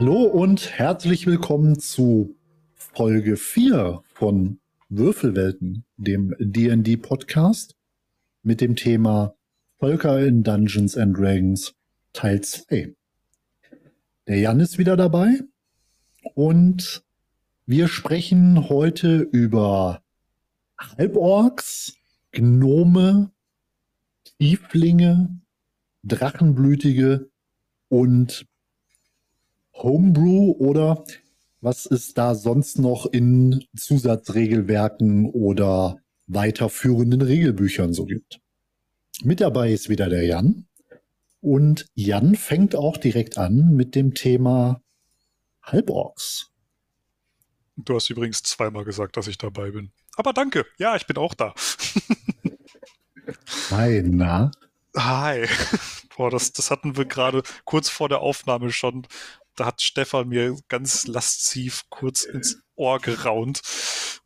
Hallo und herzlich willkommen zu Folge 4 von Würfelwelten, dem D&D Podcast mit dem Thema Völker in Dungeons and Dragons Teil 2. Der Jan ist wieder dabei und wir sprechen heute über Halborgs, Gnome, Tieflinge, Drachenblütige und Homebrew oder was es da sonst noch in Zusatzregelwerken oder weiterführenden Regelbüchern so gibt. Mit dabei ist wieder der Jan. Und Jan fängt auch direkt an mit dem Thema Halborgs. Du hast übrigens zweimal gesagt, dass ich dabei bin. Aber danke. Ja, ich bin auch da. Hi, na? Hi. Boah, das, das hatten wir gerade kurz vor der Aufnahme schon. Da hat Stefan mir ganz lasziv kurz ins Ohr geraunt.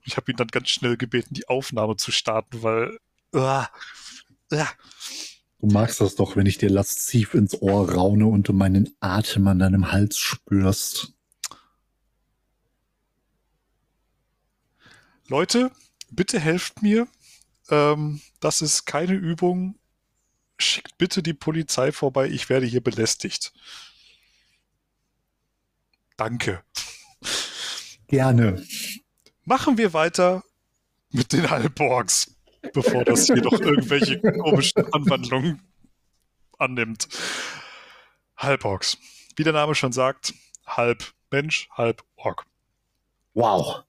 Ich habe ihn dann ganz schnell gebeten, die Aufnahme zu starten, weil. Uh, uh. Du magst das doch, wenn ich dir lasziv ins Ohr raune und du meinen Atem an deinem Hals spürst. Leute, bitte helft mir. Ähm, das ist keine Übung. Schickt bitte die Polizei vorbei. Ich werde hier belästigt. Danke. Gerne. Machen wir weiter mit den Halborgs, bevor das hier noch irgendwelche komischen Anwandlungen annimmt. Halborgs. Wie der Name schon sagt, halb Mensch, halb Ork. Wow.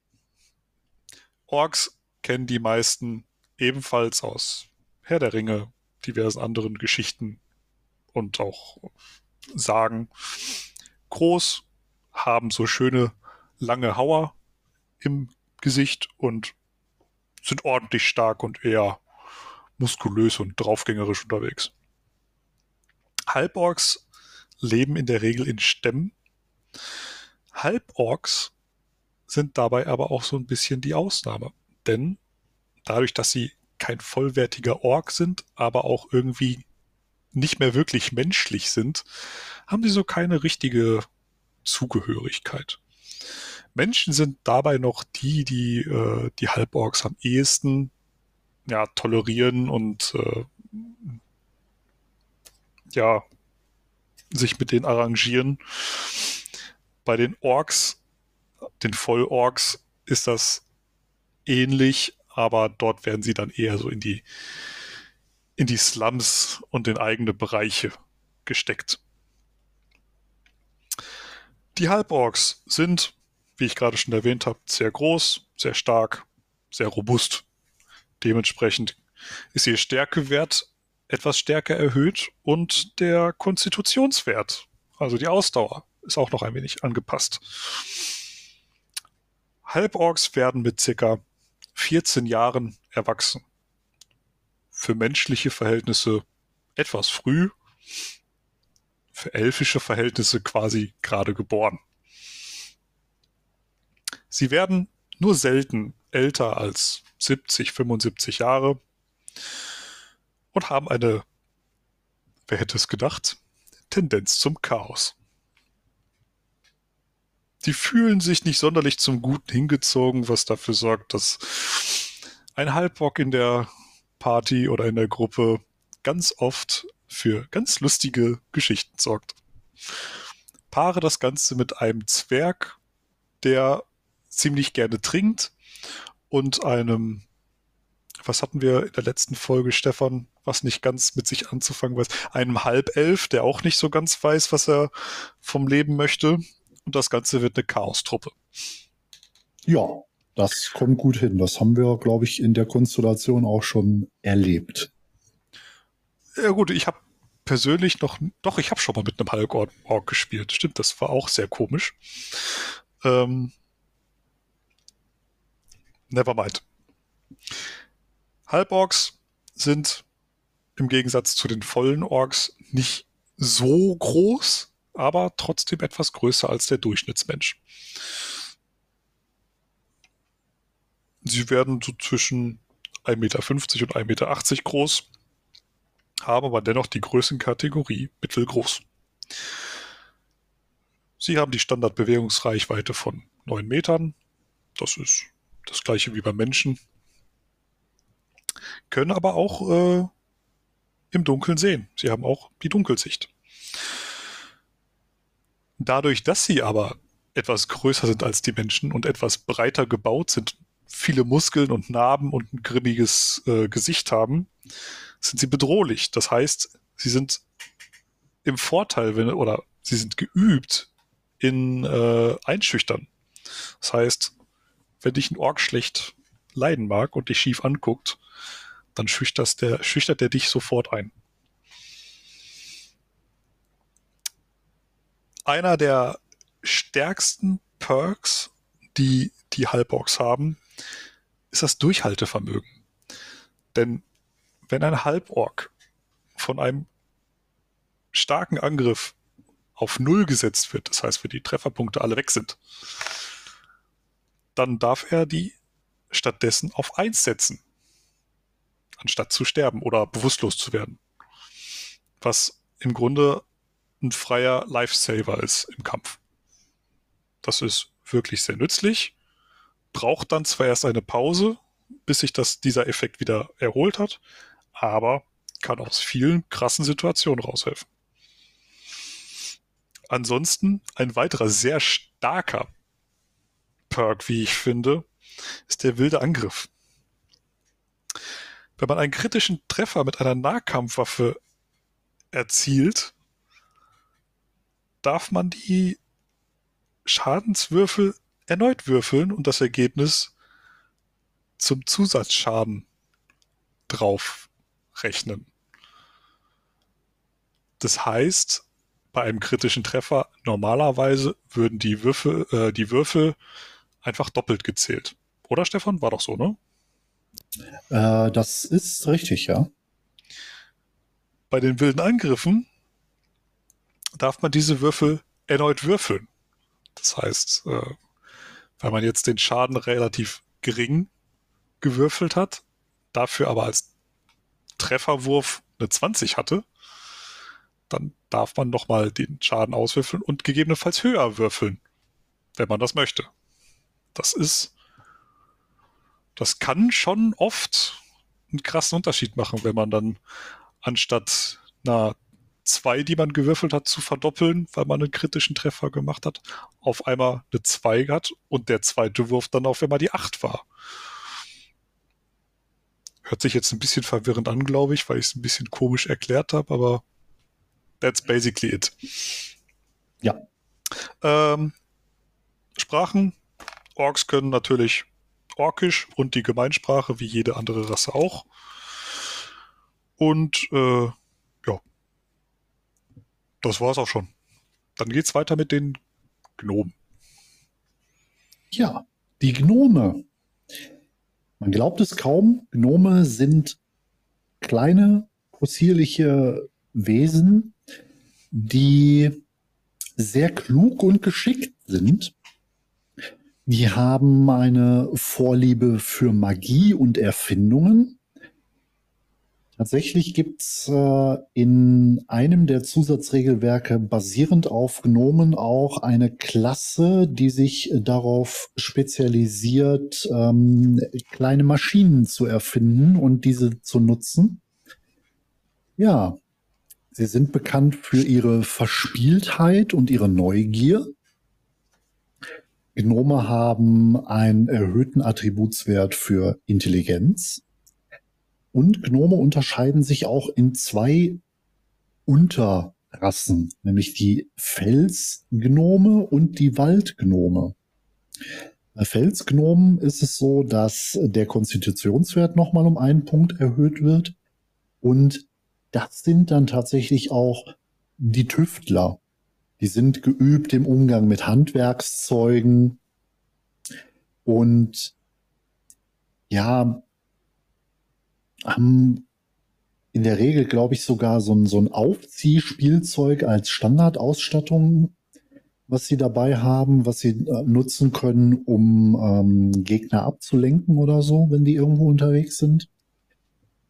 Orks kennen die meisten ebenfalls aus Herr der Ringe, diversen anderen Geschichten und auch Sagen. Groß, haben so schöne lange Hauer im Gesicht und sind ordentlich stark und eher muskulös und draufgängerisch unterwegs. Halborgs leben in der Regel in Stämmen. Halborgs sind dabei aber auch so ein bisschen die Ausnahme. Denn dadurch, dass sie kein vollwertiger Ork sind, aber auch irgendwie nicht mehr wirklich menschlich sind, haben sie so keine richtige Zugehörigkeit. Menschen sind dabei noch die, die äh, die Halborgs am ehesten ja, tolerieren und äh, ja, sich mit denen arrangieren. Bei den Orks, den Vollorks, ist das ähnlich, aber dort werden sie dann eher so in die, in die Slums und in eigene Bereiche gesteckt. Die Halborgs sind, wie ich gerade schon erwähnt habe, sehr groß, sehr stark, sehr robust. Dementsprechend ist ihr Stärkewert etwas stärker erhöht und der Konstitutionswert, also die Ausdauer, ist auch noch ein wenig angepasst. Halborgs werden mit circa 14 Jahren erwachsen. Für menschliche Verhältnisse etwas früh, für elfische Verhältnisse quasi gerade geboren. Sie werden nur selten älter als 70, 75 Jahre und haben eine, wer hätte es gedacht, Tendenz zum Chaos. Die fühlen sich nicht sonderlich zum Guten hingezogen, was dafür sorgt, dass ein Halbbock in der Party oder in der Gruppe ganz oft für ganz lustige Geschichten sorgt. Paare das Ganze mit einem Zwerg, der ziemlich gerne trinkt und einem, was hatten wir in der letzten Folge, Stefan, was nicht ganz mit sich anzufangen weiß, einem Halbelf, der auch nicht so ganz weiß, was er vom Leben möchte. Und das Ganze wird eine Chaostruppe. Ja, das kommt gut hin. Das haben wir, glaube ich, in der Konstellation auch schon erlebt. Ja gut, ich habe persönlich noch, doch, ich habe schon mal mit einem Hulk-Org gespielt. Stimmt, das war auch sehr komisch. Ähm, nevermind. Halborgs sind im Gegensatz zu den vollen Orks nicht so groß, aber trotzdem etwas größer als der Durchschnittsmensch. Sie werden so zwischen 1,50 Meter und 1,80 Meter groß haben aber dennoch die Größenkategorie mittelgroß. Sie haben die Standardbewegungsreichweite von 9 Metern. Das ist das gleiche wie beim Menschen. Können aber auch äh, im Dunkeln sehen. Sie haben auch die Dunkelsicht. Dadurch, dass sie aber etwas größer sind als die Menschen und etwas breiter gebaut sind, viele Muskeln und Narben und ein grimmiges äh, Gesicht haben, sind sie bedrohlich. Das heißt, sie sind im Vorteil, wenn, oder sie sind geübt in äh, Einschüchtern. Das heißt, wenn dich ein Ork schlecht leiden mag und dich schief anguckt, dann schüchtert der, schüchtert der dich sofort ein. Einer der stärksten Perks, die die Halborgs haben, ist das Durchhaltevermögen. Denn wenn ein Halborg von einem starken Angriff auf Null gesetzt wird, das heißt, wenn die Trefferpunkte alle weg sind, dann darf er die stattdessen auf eins setzen, anstatt zu sterben oder bewusstlos zu werden. Was im Grunde ein freier Lifesaver ist im Kampf. Das ist wirklich sehr nützlich, braucht dann zwar erst eine Pause, bis sich das, dieser Effekt wieder erholt hat, aber kann aus vielen krassen Situationen raushelfen. Ansonsten ein weiterer sehr starker Perk, wie ich finde, ist der wilde Angriff. Wenn man einen kritischen Treffer mit einer Nahkampfwaffe erzielt, darf man die Schadenswürfel erneut würfeln und das Ergebnis zum Zusatzschaden drauf rechnen. Das heißt, bei einem kritischen Treffer normalerweise würden die Würfel, äh, die Würfel einfach doppelt gezählt. Oder Stefan? War doch so, ne? Äh, das ist richtig, ja. Bei den wilden Angriffen darf man diese Würfel erneut würfeln. Das heißt, äh, weil man jetzt den Schaden relativ gering gewürfelt hat, dafür aber als Trefferwurf eine 20 hatte, dann darf man nochmal den Schaden auswürfeln und gegebenenfalls höher würfeln, wenn man das möchte. Das ist, das kann schon oft einen krassen Unterschied machen, wenn man dann anstatt einer zwei, die man gewürfelt hat, zu verdoppeln, weil man einen kritischen Treffer gemacht hat, auf einmal eine 2 hat und der zweite Wurf dann auf einmal die 8 war. Hört sich jetzt ein bisschen verwirrend an, glaube ich, weil ich es ein bisschen komisch erklärt habe, aber that's basically it. Ja. Ähm, Sprachen. Orks können natürlich Orkisch und die Gemeinsprache, wie jede andere Rasse auch. Und äh, das war's auch schon. Dann geht's weiter mit den Gnomen. Ja, die Gnome. Man glaubt es kaum, Gnome sind kleine, possierliche Wesen, die sehr klug und geschickt sind. Die haben eine Vorliebe für Magie und Erfindungen Tatsächlich gibt's äh, in einem der Zusatzregelwerke basierend auf Gnomen auch eine Klasse, die sich darauf spezialisiert, ähm, kleine Maschinen zu erfinden und diese zu nutzen. Ja, sie sind bekannt für ihre Verspieltheit und ihre Neugier. Gnome haben einen erhöhten Attributswert für Intelligenz. Und Gnome unterscheiden sich auch in zwei Unterrassen, nämlich die Felsgnome und die Waldgnome. Bei Felsgnomen ist es so, dass der Konstitutionswert nochmal um einen Punkt erhöht wird. Und das sind dann tatsächlich auch die Tüftler. Die sind geübt im Umgang mit Handwerkszeugen. Und ja, haben in der Regel, glaube ich, sogar so ein, so ein Aufziehspielzeug als Standardausstattung, was sie dabei haben, was sie äh, nutzen können, um ähm, Gegner abzulenken oder so, wenn die irgendwo unterwegs sind.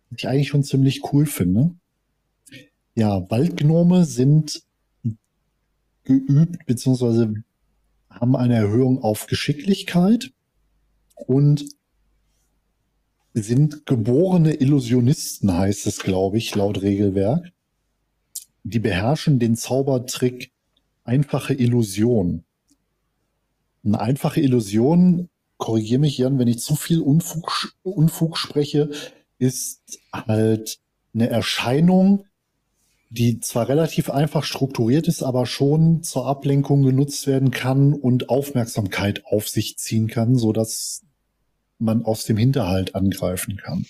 Was ich eigentlich schon ziemlich cool finde. Ja, Waldgnome sind geübt, beziehungsweise haben eine Erhöhung auf Geschicklichkeit und sind geborene Illusionisten, heißt es, glaube ich, laut Regelwerk. Die beherrschen den Zaubertrick einfache Illusion. Eine einfache Illusion, korrigiere mich Jan, wenn ich zu viel Unfug, Unfug spreche, ist halt eine Erscheinung, die zwar relativ einfach strukturiert ist, aber schon zur Ablenkung genutzt werden kann und Aufmerksamkeit auf sich ziehen kann, so dass man aus dem Hinterhalt angreifen kann.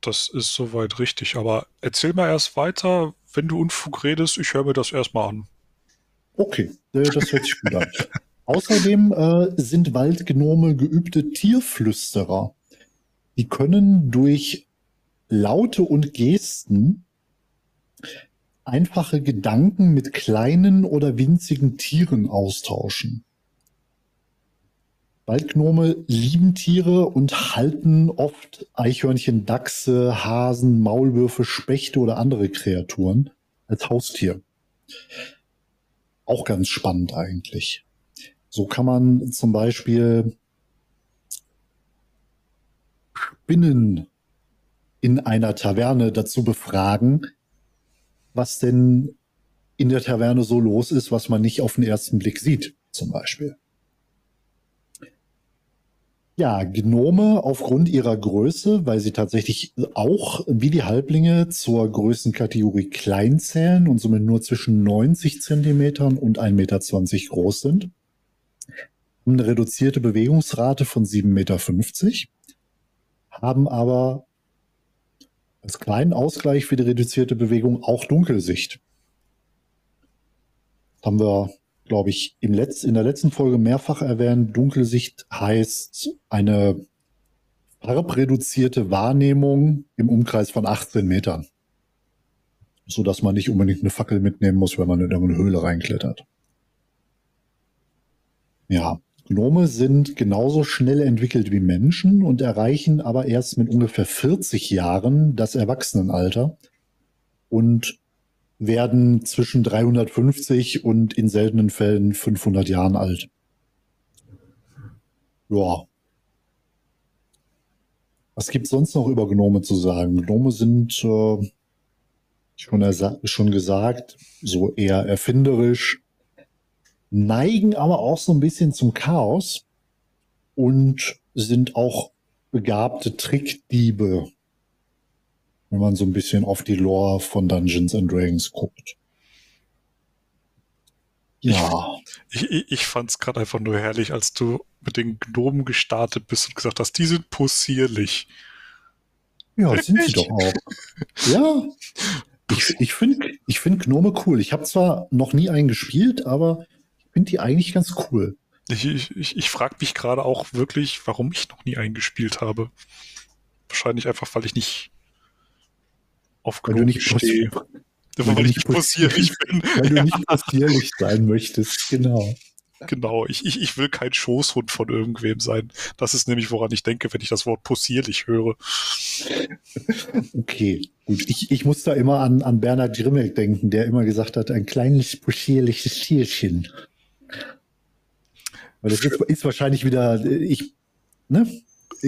Das ist soweit richtig, aber erzähl mal erst weiter, wenn du Unfug redest, ich höre mir das erstmal an. Okay, äh, das hört sich gut an. Außerdem äh, sind Waldgnome geübte Tierflüsterer. Die können durch Laute und Gesten einfache Gedanken mit kleinen oder winzigen Tieren austauschen. Waldgnome lieben Tiere und halten oft Eichhörnchen, Dachse, Hasen, Maulwürfe, Spechte oder andere Kreaturen als Haustier. Auch ganz spannend eigentlich. So kann man zum Beispiel Spinnen in einer Taverne dazu befragen, was denn in der Taverne so los ist, was man nicht auf den ersten Blick sieht, zum Beispiel. Ja, Gnome aufgrund ihrer Größe, weil sie tatsächlich auch wie die Halblinge zur Größenkategorie klein zählen und somit nur zwischen 90 Zentimetern und 1,20 Meter groß sind, haben eine reduzierte Bewegungsrate von 7,50 Meter, haben aber als kleinen Ausgleich für die reduzierte Bewegung auch Dunkelsicht. Haben wir glaube ich, im Letz-, in der letzten Folge mehrfach erwähnt. Dunkelsicht heißt eine farbreduzierte Wahrnehmung im Umkreis von 18 Metern. So dass man nicht unbedingt eine Fackel mitnehmen muss, wenn man in eine Höhle reinklettert. Ja, Gnome sind genauso schnell entwickelt wie Menschen und erreichen aber erst mit ungefähr 40 Jahren das Erwachsenenalter und werden zwischen 350 und in seltenen Fällen 500 Jahren alt. Ja. Was gibt's sonst noch über Gnome zu sagen? Gnome sind, äh, schon, schon gesagt, so eher erfinderisch, neigen aber auch so ein bisschen zum Chaos und sind auch begabte Trickdiebe wenn man so ein bisschen auf die Lore von Dungeons and Dragons guckt. Ja. Ich, ich, ich fand es gerade einfach nur herrlich, als du mit den Gnomen gestartet bist und gesagt hast, die sind possierlich. Ja, sind sie doch auch. ja. Ich, ich finde ich find Gnome cool. Ich habe zwar noch nie einen gespielt, aber ich finde die eigentlich ganz cool. Ich, ich, ich, ich frage mich gerade auch wirklich, warum ich noch nie einen gespielt habe. Wahrscheinlich einfach, weil ich nicht auf weil du nicht stehe. Weil, weil ich nicht possierlich bin. Weil du nicht possierlich sein möchtest, genau. Genau, ich, ich, ich will kein Schoßhund von irgendwem sein. Das ist nämlich, woran ich denke, wenn ich das Wort possierlich höre. Okay, gut. Ich, ich muss da immer an, an Bernhard Grimmelk denken, der immer gesagt hat, ein kleines possierliches Tierchen. Weil das ist, ist wahrscheinlich wieder, ich, ne?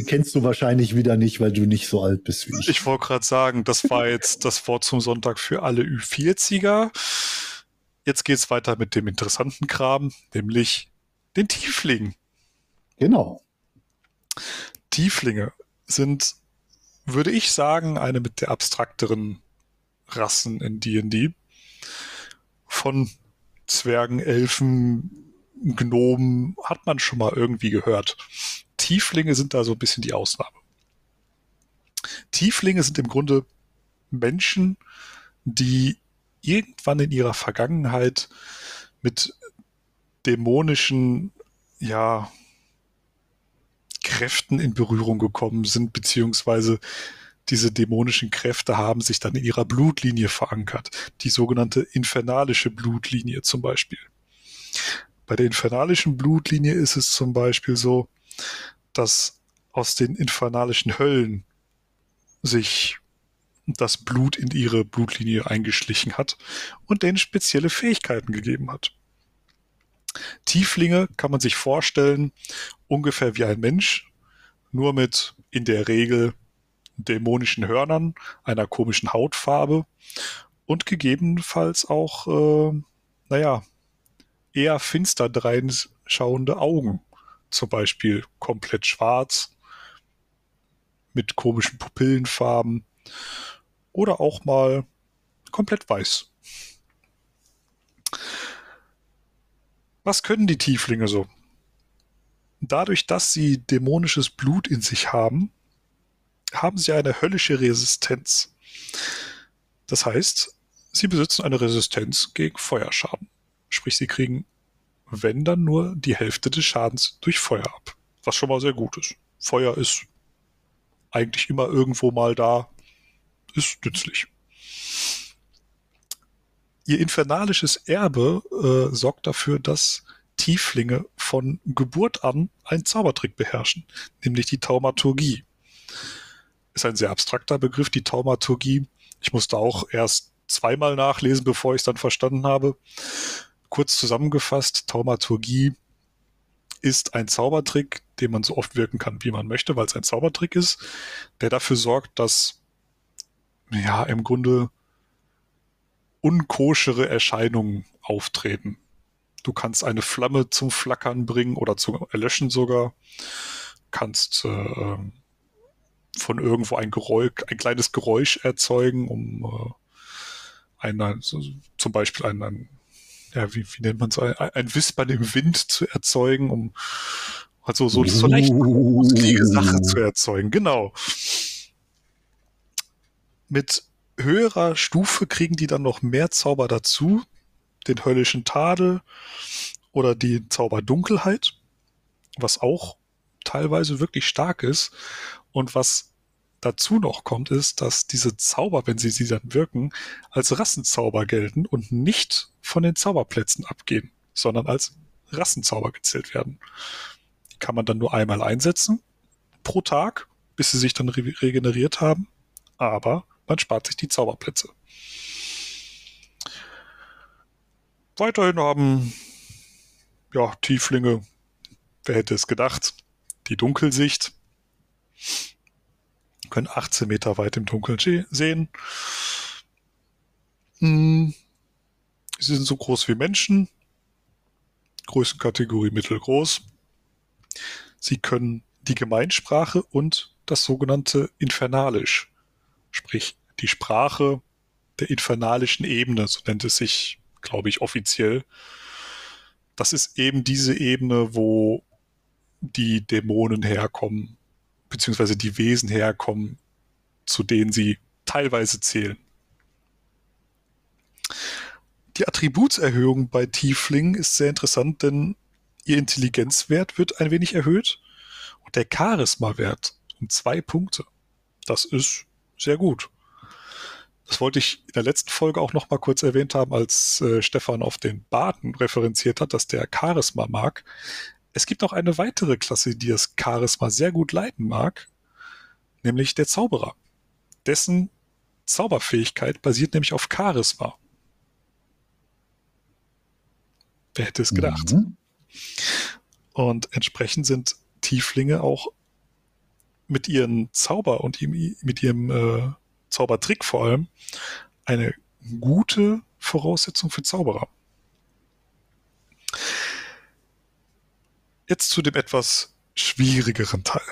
Kennst du wahrscheinlich wieder nicht, weil du nicht so alt bist wie ich. Ich wollte gerade sagen, das war jetzt das Wort zum Sonntag für alle Ü40er. Jetzt geht es weiter mit dem interessanten Kram, nämlich den Tieflingen. Genau. Tieflinge sind, würde ich sagen, eine mit der abstrakteren Rassen in D&D. Von Zwergen, Elfen, Gnomen hat man schon mal irgendwie gehört. Tieflinge sind da so ein bisschen die Ausnahme. Tieflinge sind im Grunde Menschen, die irgendwann in ihrer Vergangenheit mit dämonischen, ja, Kräften in Berührung gekommen sind, beziehungsweise diese dämonischen Kräfte haben sich dann in ihrer Blutlinie verankert. Die sogenannte infernalische Blutlinie zum Beispiel. Bei der infernalischen Blutlinie ist es zum Beispiel so, dass aus den infernalischen Höllen sich das Blut in ihre Blutlinie eingeschlichen hat und denen spezielle Fähigkeiten gegeben hat. Tieflinge kann man sich vorstellen, ungefähr wie ein Mensch, nur mit in der Regel dämonischen Hörnern, einer komischen Hautfarbe und gegebenenfalls auch, äh, naja, eher finster dreinschauende Augen. Zum Beispiel komplett schwarz, mit komischen Pupillenfarben oder auch mal komplett weiß. Was können die Tieflinge so? Dadurch, dass sie dämonisches Blut in sich haben, haben sie eine höllische Resistenz. Das heißt, sie besitzen eine Resistenz gegen Feuerschaden. Sprich, sie kriegen, wenn dann nur die Hälfte des Schadens durch Feuer ab. Was schon mal sehr gut ist. Feuer ist eigentlich immer irgendwo mal da, ist nützlich. Ihr infernalisches Erbe äh, sorgt dafür, dass Tieflinge von Geburt an einen Zaubertrick beherrschen, nämlich die Taumaturgie. Ist ein sehr abstrakter Begriff, die Taumaturgie. Ich musste auch erst zweimal nachlesen, bevor ich es dann verstanden habe. Kurz zusammengefasst, Taumaturgie ist ein Zaubertrick, den man so oft wirken kann, wie man möchte, weil es ein Zaubertrick ist, der dafür sorgt, dass ja im Grunde unkoschere Erscheinungen auftreten. Du kannst eine Flamme zum Flackern bringen oder zum Erlöschen sogar. Kannst äh, von irgendwo ein Geräusch, ein kleines Geräusch erzeugen, um äh, ein, so, zum Beispiel ein, ein ja, wie, wie nennt man es, ein, ein Wispern im Wind zu erzeugen, um also so, so leicht gruselige Sache zu erzeugen. Genau. Mit höherer Stufe kriegen die dann noch mehr Zauber dazu, den höllischen Tadel oder die Zauberdunkelheit, was auch teilweise wirklich stark ist. Und was dazu noch kommt, ist, dass diese Zauber, wenn sie sie dann wirken, als Rassenzauber gelten und nicht von den Zauberplätzen abgehen, sondern als Rassenzauber gezählt werden. Die kann man dann nur einmal einsetzen pro Tag, bis sie sich dann re regeneriert haben. Aber man spart sich die Zauberplätze. Weiterhin haben ja, Tieflinge, wer hätte es gedacht, die Dunkelsicht, können 18 Meter weit im Dunkeln sehen. Hm, sie sind so groß wie Menschen, Größenkategorie mittelgroß. Sie können die Gemeinsprache und das sogenannte Infernalisch sprich die Sprache der infernalischen Ebene, so nennt es sich, glaube ich, offiziell. Das ist eben diese Ebene, wo die Dämonen herkommen, beziehungsweise die Wesen herkommen, zu denen sie teilweise zählen. Die Attributserhöhung bei Tieflingen ist sehr interessant, denn ihr Intelligenzwert wird ein wenig erhöht und der Charisma-Wert um zwei Punkte. Das ist sehr gut. Das wollte ich in der letzten Folge auch noch mal kurz erwähnt haben, als äh, Stefan auf den Baden referenziert hat, dass der Charisma mag. Es gibt auch eine weitere Klasse, die das Charisma sehr gut leiten mag, nämlich der Zauberer. Dessen Zauberfähigkeit basiert nämlich auf Charisma. Wer hätte es gedacht? Mhm. Und entsprechend sind Tieflinge auch mit ihren Zauber und mit ihrem äh, Zaubertrick vor allem, eine gute Voraussetzung für Zauberer. Jetzt zu dem etwas schwierigeren Teil.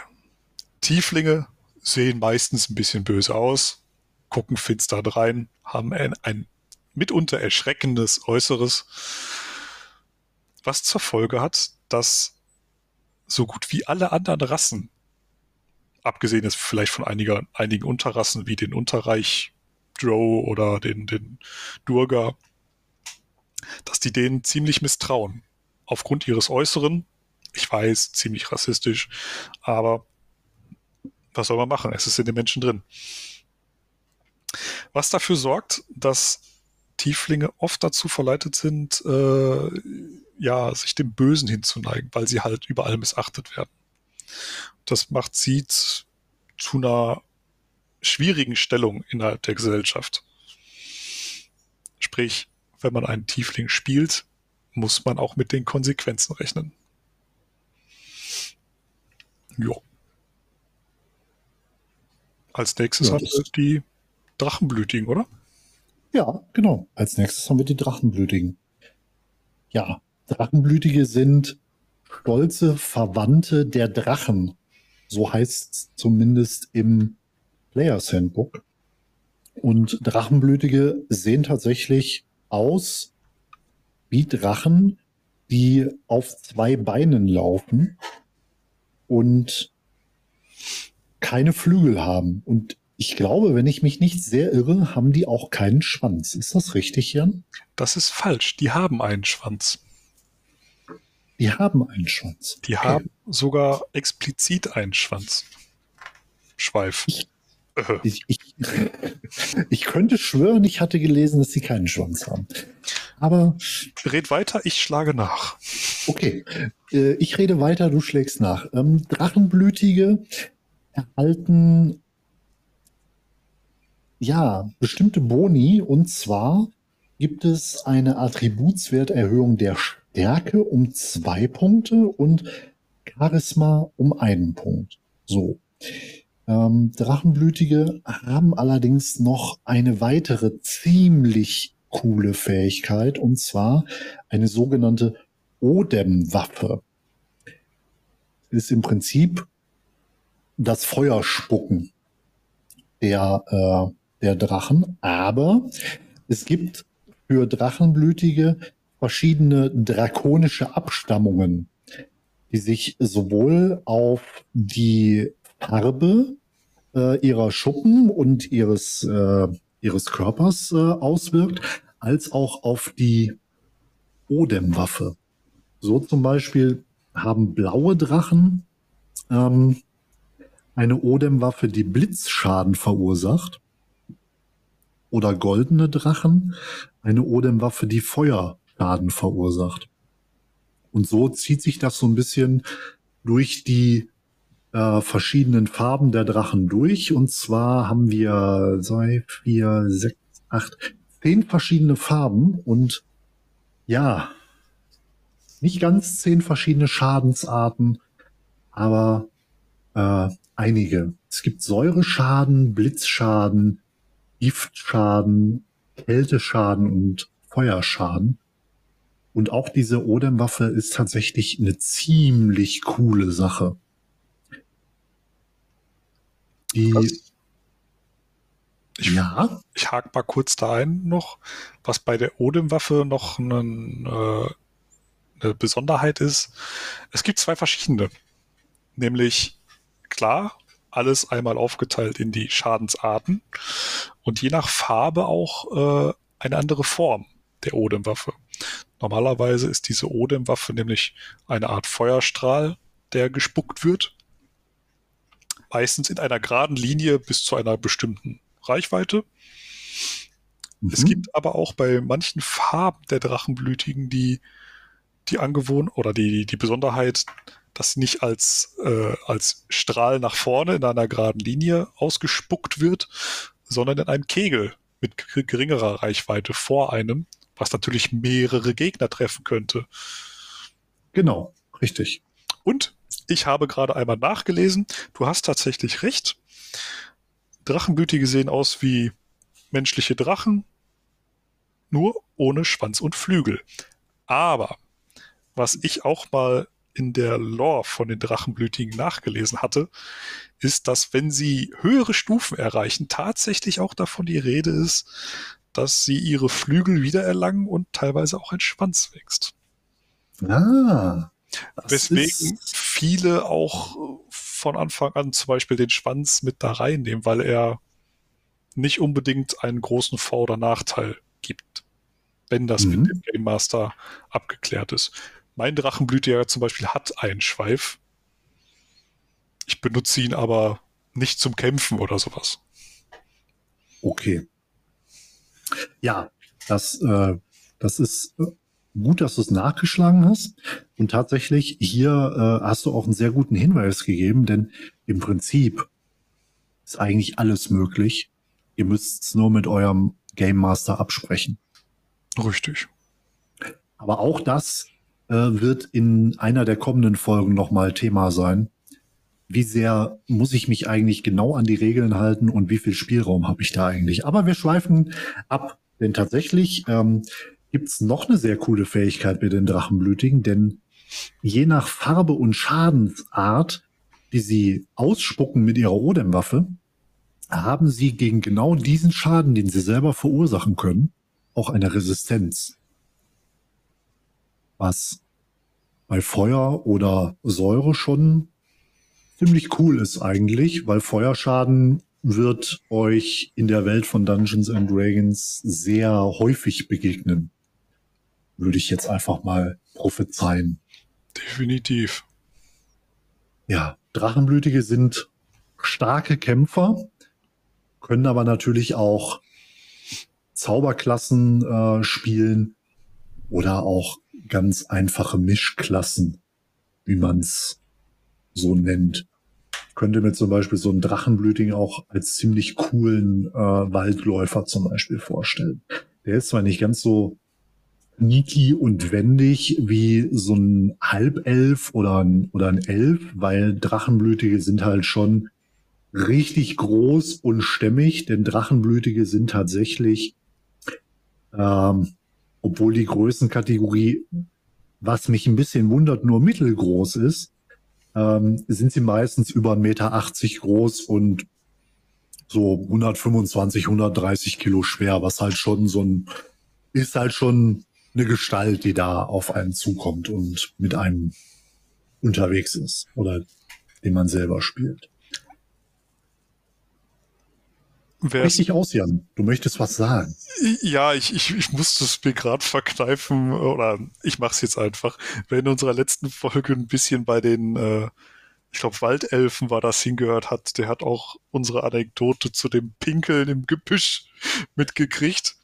Tieflinge sehen meistens ein bisschen böse aus, gucken finster rein, haben ein, ein mitunter erschreckendes Äußeres, was zur Folge hat, dass so gut wie alle anderen Rassen abgesehen ist vielleicht von einiger, einigen Unterrassen wie den Unterreich Drow oder den, den Durga, dass die denen ziemlich misstrauen. Aufgrund ihres Äußeren, ich weiß, ziemlich rassistisch, aber was soll man machen? Es ist in den Menschen drin. Was dafür sorgt, dass Tieflinge oft dazu verleitet sind, äh, ja, sich dem Bösen hinzuneigen, weil sie halt überall missachtet werden. Das macht sie zu einer schwierigen Stellung innerhalb der Gesellschaft. Sprich, wenn man einen Tiefling spielt, muss man auch mit den Konsequenzen rechnen. Jo. Als nächstes Ja, haben wir die Drachenblütigen, oder? Ja, genau. Als nächstes haben wir die Drachenblütigen. Ja, Drachenblütige sind stolze Verwandte der Drachen. So heißt es zumindest im Players Handbook. Und Drachenblütige sehen tatsächlich aus wie Drachen, die auf zwei Beinen laufen und keine Flügel haben. Und ich glaube, wenn ich mich nicht sehr irre, haben die auch keinen Schwanz. Ist das richtig, Jan? Das ist falsch. Die haben einen Schwanz. Die haben einen Schwanz. Die Okay. haben sogar explizit einen Schwanz. Schweif. Ich- Äh, Ich, ich, ich könnte schwören, ich hatte gelesen, dass sie keinen Schwanz haben. Aber red weiter, ich schlage nach. okay, äh, ich rede weiter, du schlägst nach. Ähm, Drachenblütige erhalten ja bestimmte Boni und zwar gibt es eine Attributswerterhöhung der Stärke um zwei Punkte und Charisma um einen Punkt. So. Ähm, Drachenblütige haben allerdings noch eine weitere ziemlich coole Fähigkeit und zwar eine sogenannte Odem-Waffe. Ist im Prinzip das Feuerspucken der, äh, der Drachen, aber es gibt für Drachenblütige verschiedene drakonische Abstammungen, die sich sowohl auf die Farbe äh, ihrer Schuppen und ihres, äh, ihres Körpers äh, auswirkt, als auch auf die Odem-Waffe. So zum Beispiel haben blaue Drachen ähm, eine Odem-Waffe, die Blitzschaden verursacht. Oder goldene Drachen eine Odem-Waffe, die Feuerschaden verursacht. Und so zieht sich das so ein bisschen durch die äh, verschiedenen Farben der Drachen durch. Und zwar haben wir zwei, vier, sechs, acht, zehn verschiedene Farben und ja, nicht ganz zehn verschiedene Schadensarten, aber äh, einige. Es gibt Säureschaden, Blitzschaden, Giftschaden, Kälteschaden und Feuerschaden. Und auch diese Odem-Waffe ist tatsächlich eine ziemlich coole Sache. Die? Ich, ja, ich hake mal kurz da ein noch, was bei der Odem-Waffe noch einen, äh, eine Besonderheit ist. Es gibt zwei verschiedene. Nämlich, klar, alles einmal aufgeteilt in die Schadensarten und je nach Farbe auch äh, eine andere Form der Odem-Waffe. Normalerweise ist diese Odem-Waffe nämlich eine Art Feuerstrahl, der gespuckt wird. Meistens in einer geraden Linie bis zu einer bestimmten Reichweite. Es mhm. gibt aber auch bei manchen Farben der Drachenblütigen die, die Angewohn oder die, die Besonderheit, dass nicht als, äh, als Strahl nach vorne in einer geraden Linie ausgespuckt wird, sondern in einem Kegel mit ger- geringerer Reichweite vor einem, was natürlich mehrere Gegner treffen könnte. genau, richtig. Und ich habe gerade einmal nachgelesen, du hast tatsächlich recht. Drachenblütige sehen aus wie menschliche Drachen, nur ohne Schwanz und Flügel. Aber was ich auch mal in der Lore von den Drachenblütigen nachgelesen hatte, ist, dass wenn sie höhere Stufen erreichen, tatsächlich auch davon die Rede ist, dass sie ihre Flügel wiedererlangen und teilweise auch ein Schwanz wächst. Ah, Weswegen viele auch von Anfang an zum Beispiel den Schwanz mit da reinnehmen, weil er nicht unbedingt einen großen Vor- oder Nachteil gibt, wenn das Mhm. mit dem Game Master abgeklärt ist. Mein Drachenblütejäger zum Beispiel hat einen Schweif. Ich benutze ihn aber nicht zum Kämpfen oder sowas. Okay. Ja, das, äh, das ist äh, gut, dass du es nachgeschlagen hast. Und tatsächlich, hier äh, hast du auch einen sehr guten Hinweis gegeben, denn im Prinzip ist eigentlich alles möglich. Ihr müsst es nur mit eurem Game Master absprechen. Richtig. Aber auch das äh, wird in einer der kommenden Folgen nochmal Thema sein. Wie sehr muss ich mich eigentlich genau an die Regeln halten und wie viel Spielraum habe ich da eigentlich? Aber wir schweifen ab, denn tatsächlich ähm, gibt es noch eine sehr coole Fähigkeit mit den Drachenblütigen, denn je nach Farbe und Schadensart, die sie ausspucken mit ihrer Odem-Waffe, haben sie gegen genau diesen Schaden, den sie selber verursachen können, auch eine Resistenz. Was bei Feuer oder Säure schon ziemlich cool ist eigentlich, weil Feuerschaden wird euch in der Welt von Dungeons and Dragons sehr häufig begegnen. Würde ich jetzt einfach mal prophezeien. Definitiv. Ja, Drachenblütige sind starke Kämpfer, können aber natürlich auch Zauberklassen äh, spielen oder auch ganz einfache Mischklassen, wie man es so nennt. Könnte mir zum Beispiel so einen Drachenblütigen auch als ziemlich coolen äh, Waldläufer zum Beispiel vorstellen. Der ist zwar nicht ganz so sneaky und wendig wie so ein Halbelf oder ein, oder ein Elf, weil Drachenblütige sind halt schon richtig groß und stämmig, denn Drachenblütige sind tatsächlich, ähm, obwohl die Größenkategorie, was mich ein bisschen wundert, nur mittelgroß ist, ähm, sind sie meistens über 1,80 Meter groß und so 125, 130 Kilo schwer, was halt schon so ein, ist halt schon eine Gestalt, die da auf einen zukommt und mit einem unterwegs ist oder den man selber spielt. Wer Richtig aus, Jan. Du möchtest was sagen. Ja, ich, ich, ich musste es mir gerade verkneifen oder ich mache es jetzt einfach. Wer in unserer letzten Folge ein bisschen bei den, äh, ich glaube, Waldelfen war das hingehört hat, der hat auch unsere Anekdote zu dem Pinkeln im Gebüsch mitgekriegt.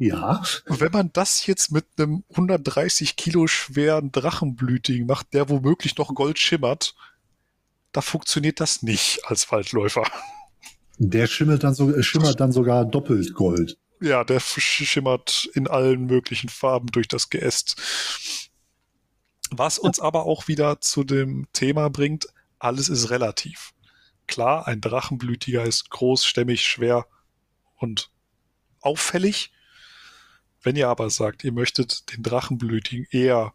Ja. Und wenn man das jetzt mit einem 130 Kilo schweren Drachenblütigen macht, der womöglich noch Gold schimmert, da funktioniert das nicht als Waldläufer. Der schimmelt dann so, schimmert dann sogar doppelt Gold. Ja, der schimmert in allen möglichen Farben durch das Geäst. Was uns aber auch wieder zu dem Thema bringt, alles ist relativ. Klar, ein Drachenblütiger ist groß, stämmig, schwer und auffällig. Wenn ihr aber sagt, ihr möchtet den Drachenblütigen eher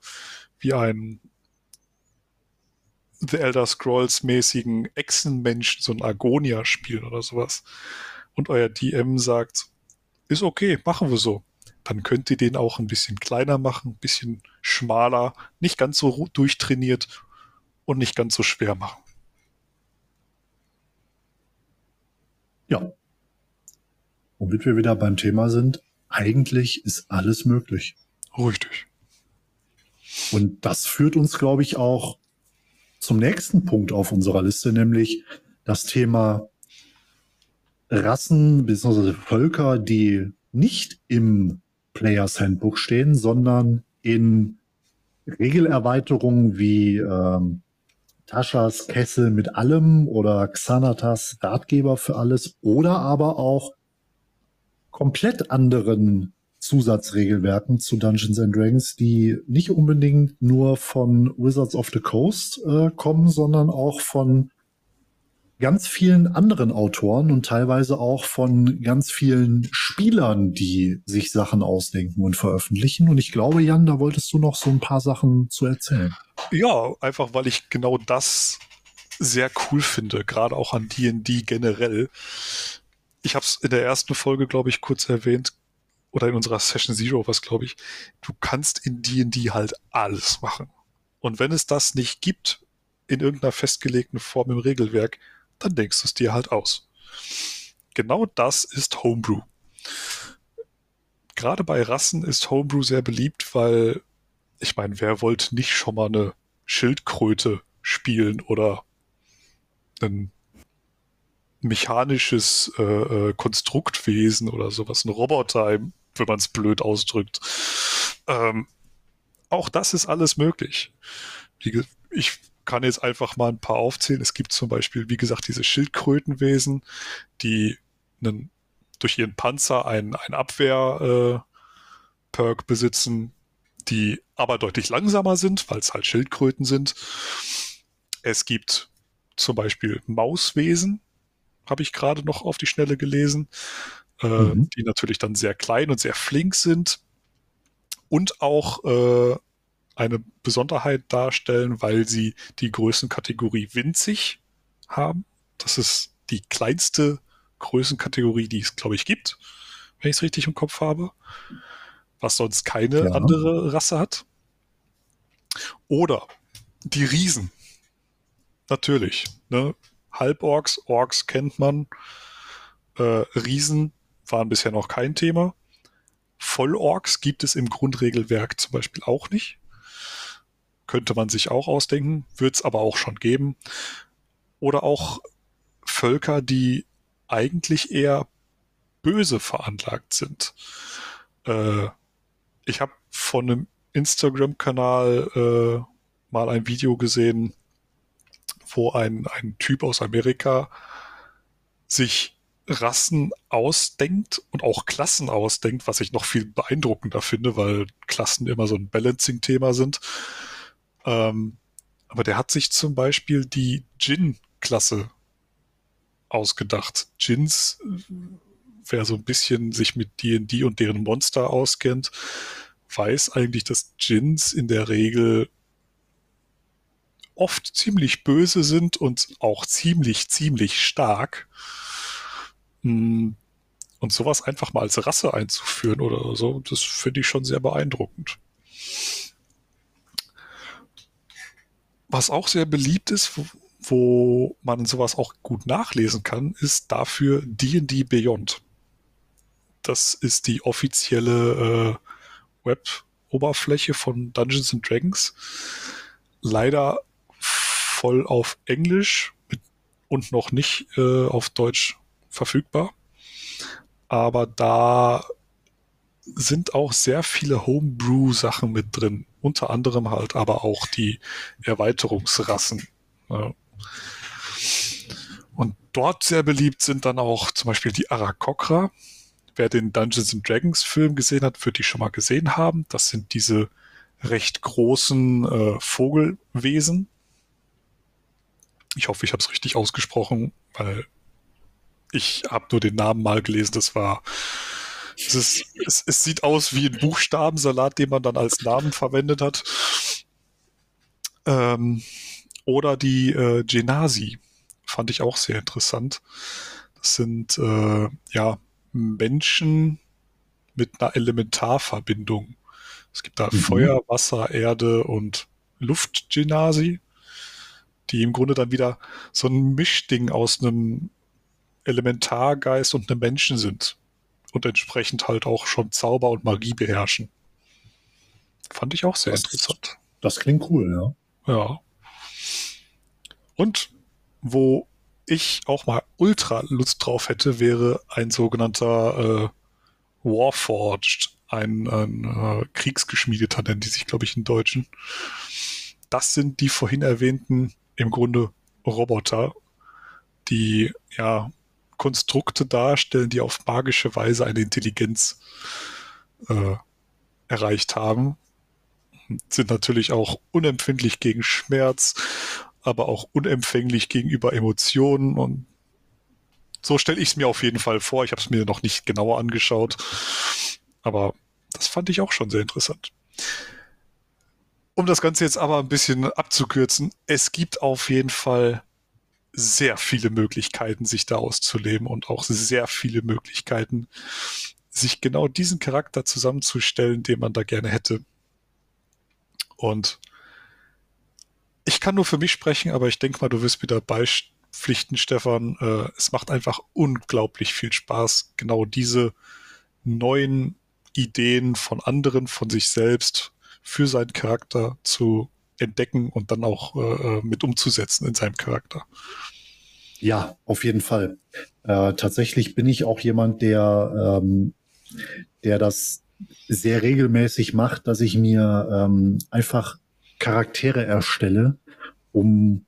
wie ein The Elder Scrolls mäßigen Echsenmenschen, so ein Argonia spielen oder sowas. Und euer DM sagt, ist okay, machen wir so. Dann könnt ihr den auch ein bisschen kleiner machen, ein bisschen schmaler, nicht ganz so durchtrainiert und nicht ganz so schwer machen. Ja. Womit wir wieder beim Thema sind, eigentlich ist alles möglich. Richtig. Und das führt uns, glaube ich, auch zum nächsten Punkt auf unserer Liste, nämlich das Thema Rassen bzw. Völker, die nicht im Players Handbook stehen, sondern in Regelerweiterungen wie ähm, Taschas Kessel mit allem oder Xanatas Ratgeber für alles oder aber auch komplett anderen Zusatzregelwerken zu Dungeons and Dragons, die nicht unbedingt nur von Wizards of the Coast äh, kommen, sondern auch von ganz vielen anderen Autoren und teilweise auch von ganz vielen Spielern, die sich Sachen ausdenken und veröffentlichen. Und ich glaube, Jan, da wolltest du noch so ein paar Sachen zu erzählen. Ja, einfach weil ich genau das sehr cool finde, gerade auch an D&D generell. Ich habe es in der ersten Folge, glaube ich, kurz erwähnt, oder in unserer Session Zero was, glaube ich, du kannst in D&D halt alles machen. Und wenn es das nicht gibt, in irgendeiner festgelegten Form im Regelwerk, dann denkst du es dir halt aus. Genau das ist Homebrew. Gerade bei Rassen ist Homebrew sehr beliebt, weil, ich meine, wer wollte nicht schon mal eine Schildkröte spielen oder ein mechanisches äh, äh Konstruktwesen oder sowas, ein Roboter wenn man es blöd ausdrückt. Ähm, auch das ist alles möglich. Ich kann jetzt einfach mal ein paar aufzählen. Es gibt zum Beispiel, wie gesagt, diese Schildkrötenwesen, die einen, durch ihren Panzer ein, ein Abwehr-Perk äh, besitzen. die aber deutlich langsamer sind, weil es halt Schildkröten sind. Es gibt zum Beispiel Mauswesen, habe ich gerade noch auf die Schnelle gelesen, äh, mhm. die natürlich dann sehr klein und sehr flink sind und auch äh, eine Besonderheit darstellen, weil sie die Größenkategorie winzig haben. Das ist die kleinste Größenkategorie, die es, glaube ich, gibt, wenn ich es richtig im Kopf habe. Was sonst keine ja. andere Rasse hat. Oder die Riesen. Natürlich. Ne? Halborks, Orks kennt man. Äh, Riesen waren bisher noch kein Thema. Vollorks gibt es im Grundregelwerk zum Beispiel auch nicht. Könnte man sich auch ausdenken, wird es aber auch schon geben. Oder auch Völker, die eigentlich eher böse veranlagt sind. Äh, ich habe von einem Instagram-Kanal äh, mal ein Video gesehen, wo ein, ein Typ aus Amerika sich Rassen ausdenkt und auch Klassen ausdenkt, was ich noch viel beeindruckender finde, weil Klassen immer so ein Balancing-Thema sind. Ähm, aber der hat sich zum Beispiel die Jin-Klasse ausgedacht. Jins, wer so ein bisschen sich mit D&D und deren Monster auskennt, weiß eigentlich, dass Jins in der Regel oft ziemlich böse sind und auch ziemlich, ziemlich stark. Hm, und sowas einfach mal als Rasse einzuführen oder so, das finde ich schon sehr beeindruckend. Was auch sehr beliebt ist, wo, man sowas auch gut nachlesen kann, ist dafür D&D Beyond. Das ist die offizielle äh, Web-Oberfläche von Dungeons and Dragons. Leider voll auf Englisch und noch nicht äh, auf Deutsch verfügbar. Aber da sind auch sehr viele Homebrew-Sachen mit drin. Unter anderem halt aber auch die Erweiterungsrassen. Ja. Und dort sehr beliebt sind dann auch zum Beispiel die Arakokra. Wer den Dungeons and Dragons Film gesehen hat, wird die schon mal gesehen haben. Das sind diese recht großen äh, Vogelwesen, ich hoffe, ich habe es richtig ausgesprochen, weil ich habe nur den Namen mal gelesen. Das war es, ist, es, es, sieht aus wie ein Buchstabensalat, den man dann als Namen verwendet hat. Ähm, oder die äh, Genasi fand ich auch sehr interessant. Das sind äh, ja Menschen mit einer Elementarverbindung. Es gibt da mhm. Feuer, Wasser, Erde und Luftgenasi die im Grunde dann wieder so ein Mischding aus einem Elementargeist und einem Menschen sind und entsprechend halt auch schon Zauber und Magie beherrschen. Fand ich auch sehr das, interessant. Das klingt cool, ja. Ja. Und wo ich auch mal ultra Lust drauf hätte, wäre ein sogenannter äh, Warforged, ein, ein äh, Kriegsgeschmiedeter, nennen die sich, glaube ich, in Deutschen. Das sind die vorhin erwähnten im Grunde Roboter, die ja Konstrukte darstellen, die auf magische Weise eine Intelligenz äh, erreicht haben. Sind natürlich auch unempfindlich gegen Schmerz, aber auch unempfänglich gegenüber Emotionen und so stelle ich es mir auf jeden Fall vor. Ich habe es mir noch nicht genauer angeschaut, aber das fand ich auch schon sehr interessant. Um das Ganze jetzt aber ein bisschen abzukürzen, es gibt auf jeden Fall sehr viele Möglichkeiten, sich da auszuleben und auch sehr viele Möglichkeiten, sich genau diesen Charakter zusammenzustellen, den man da gerne hätte. Und ich kann nur für mich sprechen, aber ich denke mal, du wirst wieder beipflichten, Stefan. Äh, es macht einfach unglaublich viel Spaß, genau diese neuen Ideen von anderen, von sich selbst für seinen Charakter zu entdecken und dann auch äh, mit umzusetzen in seinem Charakter. Ja, auf jeden Fall. Äh, tatsächlich bin ich auch jemand, der, ähm, der das sehr regelmäßig macht, dass ich mir ähm, einfach Charaktere erstelle, um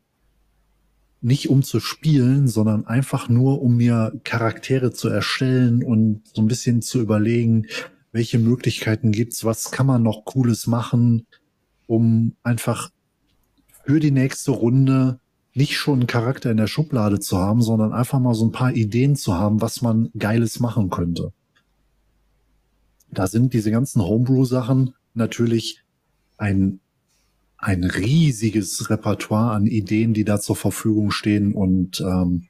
nicht um zu spielen, sondern einfach nur, um mir Charaktere zu erstellen und so ein bisschen zu überlegen, welche Möglichkeiten gibt's, was kann man noch Cooles machen, um einfach für die nächste Runde nicht schon einen Charakter in der Schublade zu haben, sondern einfach mal so ein paar Ideen zu haben, was man Geiles machen könnte. Da sind diese ganzen Homebrew-Sachen natürlich ein, ein riesiges Repertoire an Ideen, die da zur Verfügung stehen und ähm,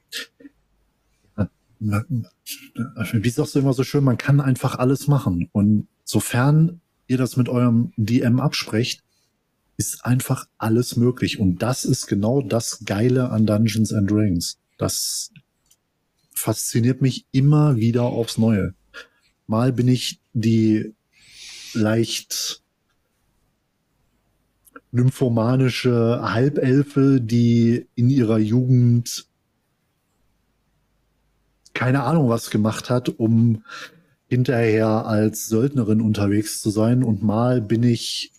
wie sagst du immer so schön, man kann einfach alles machen. Und sofern ihr das mit eurem DM absprecht, ist einfach alles möglich. Und das ist genau das Geile an Dungeons and Dragons. Das fasziniert mich immer wieder aufs Neue. Mal bin ich die leicht nymphomanische Halbelfe, die in ihrer Jugend keine Ahnung was gemacht hat, um hinterher als Söldnerin unterwegs zu sein. Und mal bin ich,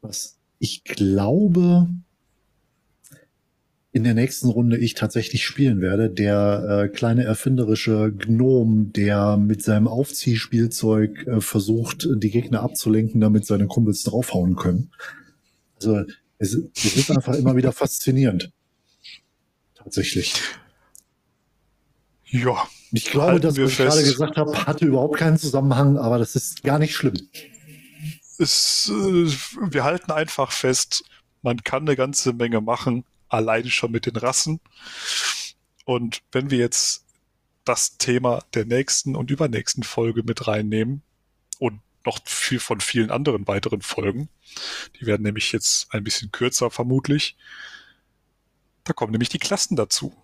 was ich glaube, in der nächsten Runde ich tatsächlich spielen werde. Der äh, kleine erfinderische Gnom, der mit seinem Aufziehspielzeug äh, versucht, die Gegner abzulenken, damit seine Kumpels draufhauen können. Also es, es ist einfach immer wieder faszinierend. Tatsächlich. Ja. Ich glaube, dass was ich gerade gesagt habe, hatte überhaupt keinen Zusammenhang, aber das ist gar nicht schlimm. Es, äh, wir halten einfach fest, man kann eine ganze Menge machen, alleine schon mit den Rassen. Und wenn wir jetzt das Thema der nächsten und übernächsten Folge mit reinnehmen und noch viel von vielen anderen weiteren Folgen, die werden nämlich jetzt ein bisschen kürzer vermutlich, da kommen nämlich die Klassen dazu.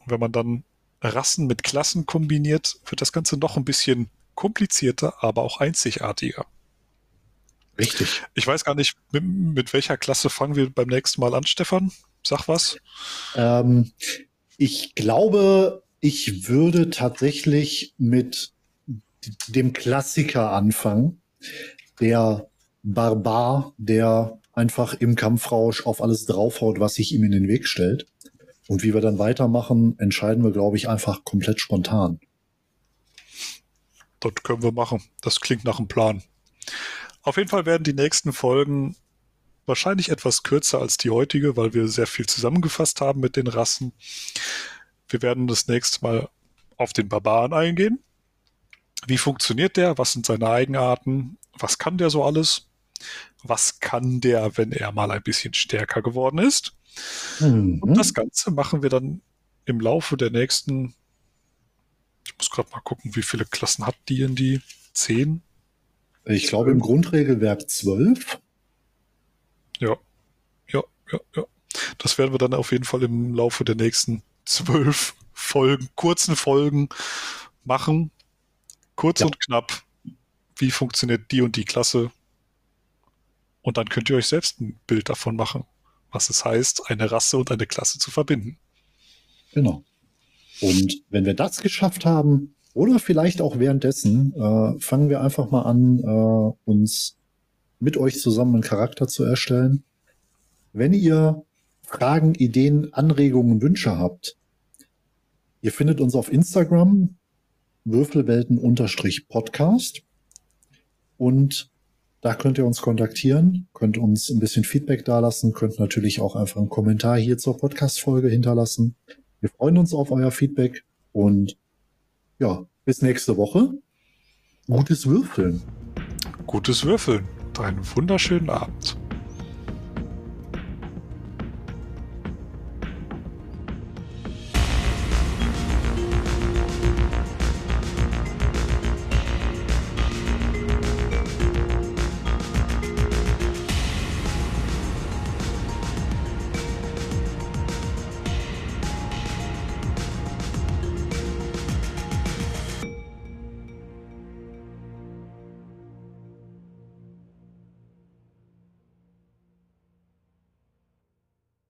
Und wenn man dann Rassen mit Klassen kombiniert, wird das Ganze noch ein bisschen komplizierter, aber auch einzigartiger. Richtig. Ich weiß gar nicht, mit, mit welcher Klasse fangen wir beim nächsten Mal an, Stefan? Sag was. Ähm, ich glaube, ich würde tatsächlich mit dem Klassiker anfangen. Der Barbar, der einfach im Kampfrausch auf alles draufhaut, was sich ihm in den Weg stellt. Und wie wir dann weitermachen, entscheiden wir, glaube ich, einfach komplett spontan. Das können wir machen. Das klingt nach einem Plan. Auf jeden Fall werden die nächsten Folgen wahrscheinlich etwas kürzer als die heutige, weil wir sehr viel zusammengefasst haben mit den Rassen. Wir werden das nächste Mal auf den Barbaren eingehen. Wie funktioniert der? Was sind seine Eigenarten? Was kann der so alles? Was kann der, wenn er mal ein bisschen stärker geworden ist? Mhm. Und das Ganze machen wir dann im Laufe der nächsten, ich muss gerade mal gucken, wie viele Klassen hat die in die? Zehn? Ich glaube im Grundregelwerk zwölf. Ja, ja, ja, ja. Das werden wir dann auf jeden Fall im Laufe der nächsten zwölf Folgen, kurzen Folgen machen. Kurz ja. und knapp. Wie funktioniert die und die Klasse? Und dann könnt ihr euch selbst ein Bild davon machen was es heißt, eine Rasse und eine Klasse zu verbinden. Genau. Und wenn wir das geschafft haben, oder vielleicht auch währenddessen, äh, fangen wir einfach mal an, äh, uns mit euch zusammen einen Charakter zu erstellen. Wenn ihr Fragen, Ideen, Anregungen, Wünsche habt, ihr findet uns auf Instagram, Würfelwelten-Podcast und da könnt ihr uns kontaktieren, könnt uns ein bisschen Feedback dalassen, könnt natürlich auch einfach einen Kommentar hier zur Podcast-Folge hinterlassen. Wir freuen uns auf euer Feedback und ja, bis nächste Woche. Gutes Würfeln. Gutes Würfeln. Einen wunderschönen Abend.